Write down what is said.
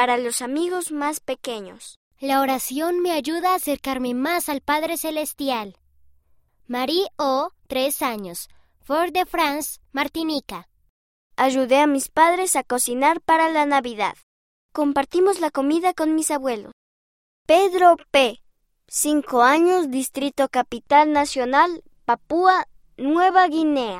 para los amigos más pequeños. La oración me ayuda a acercarme más al Padre Celestial. Marie O, tres años, Fort de France, Martinica. Ayudé a mis padres a cocinar para la Navidad. Compartimos la comida con mis abuelos. Pedro P. Cinco años, Distrito Capital Nacional, Papúa Nueva Guinea.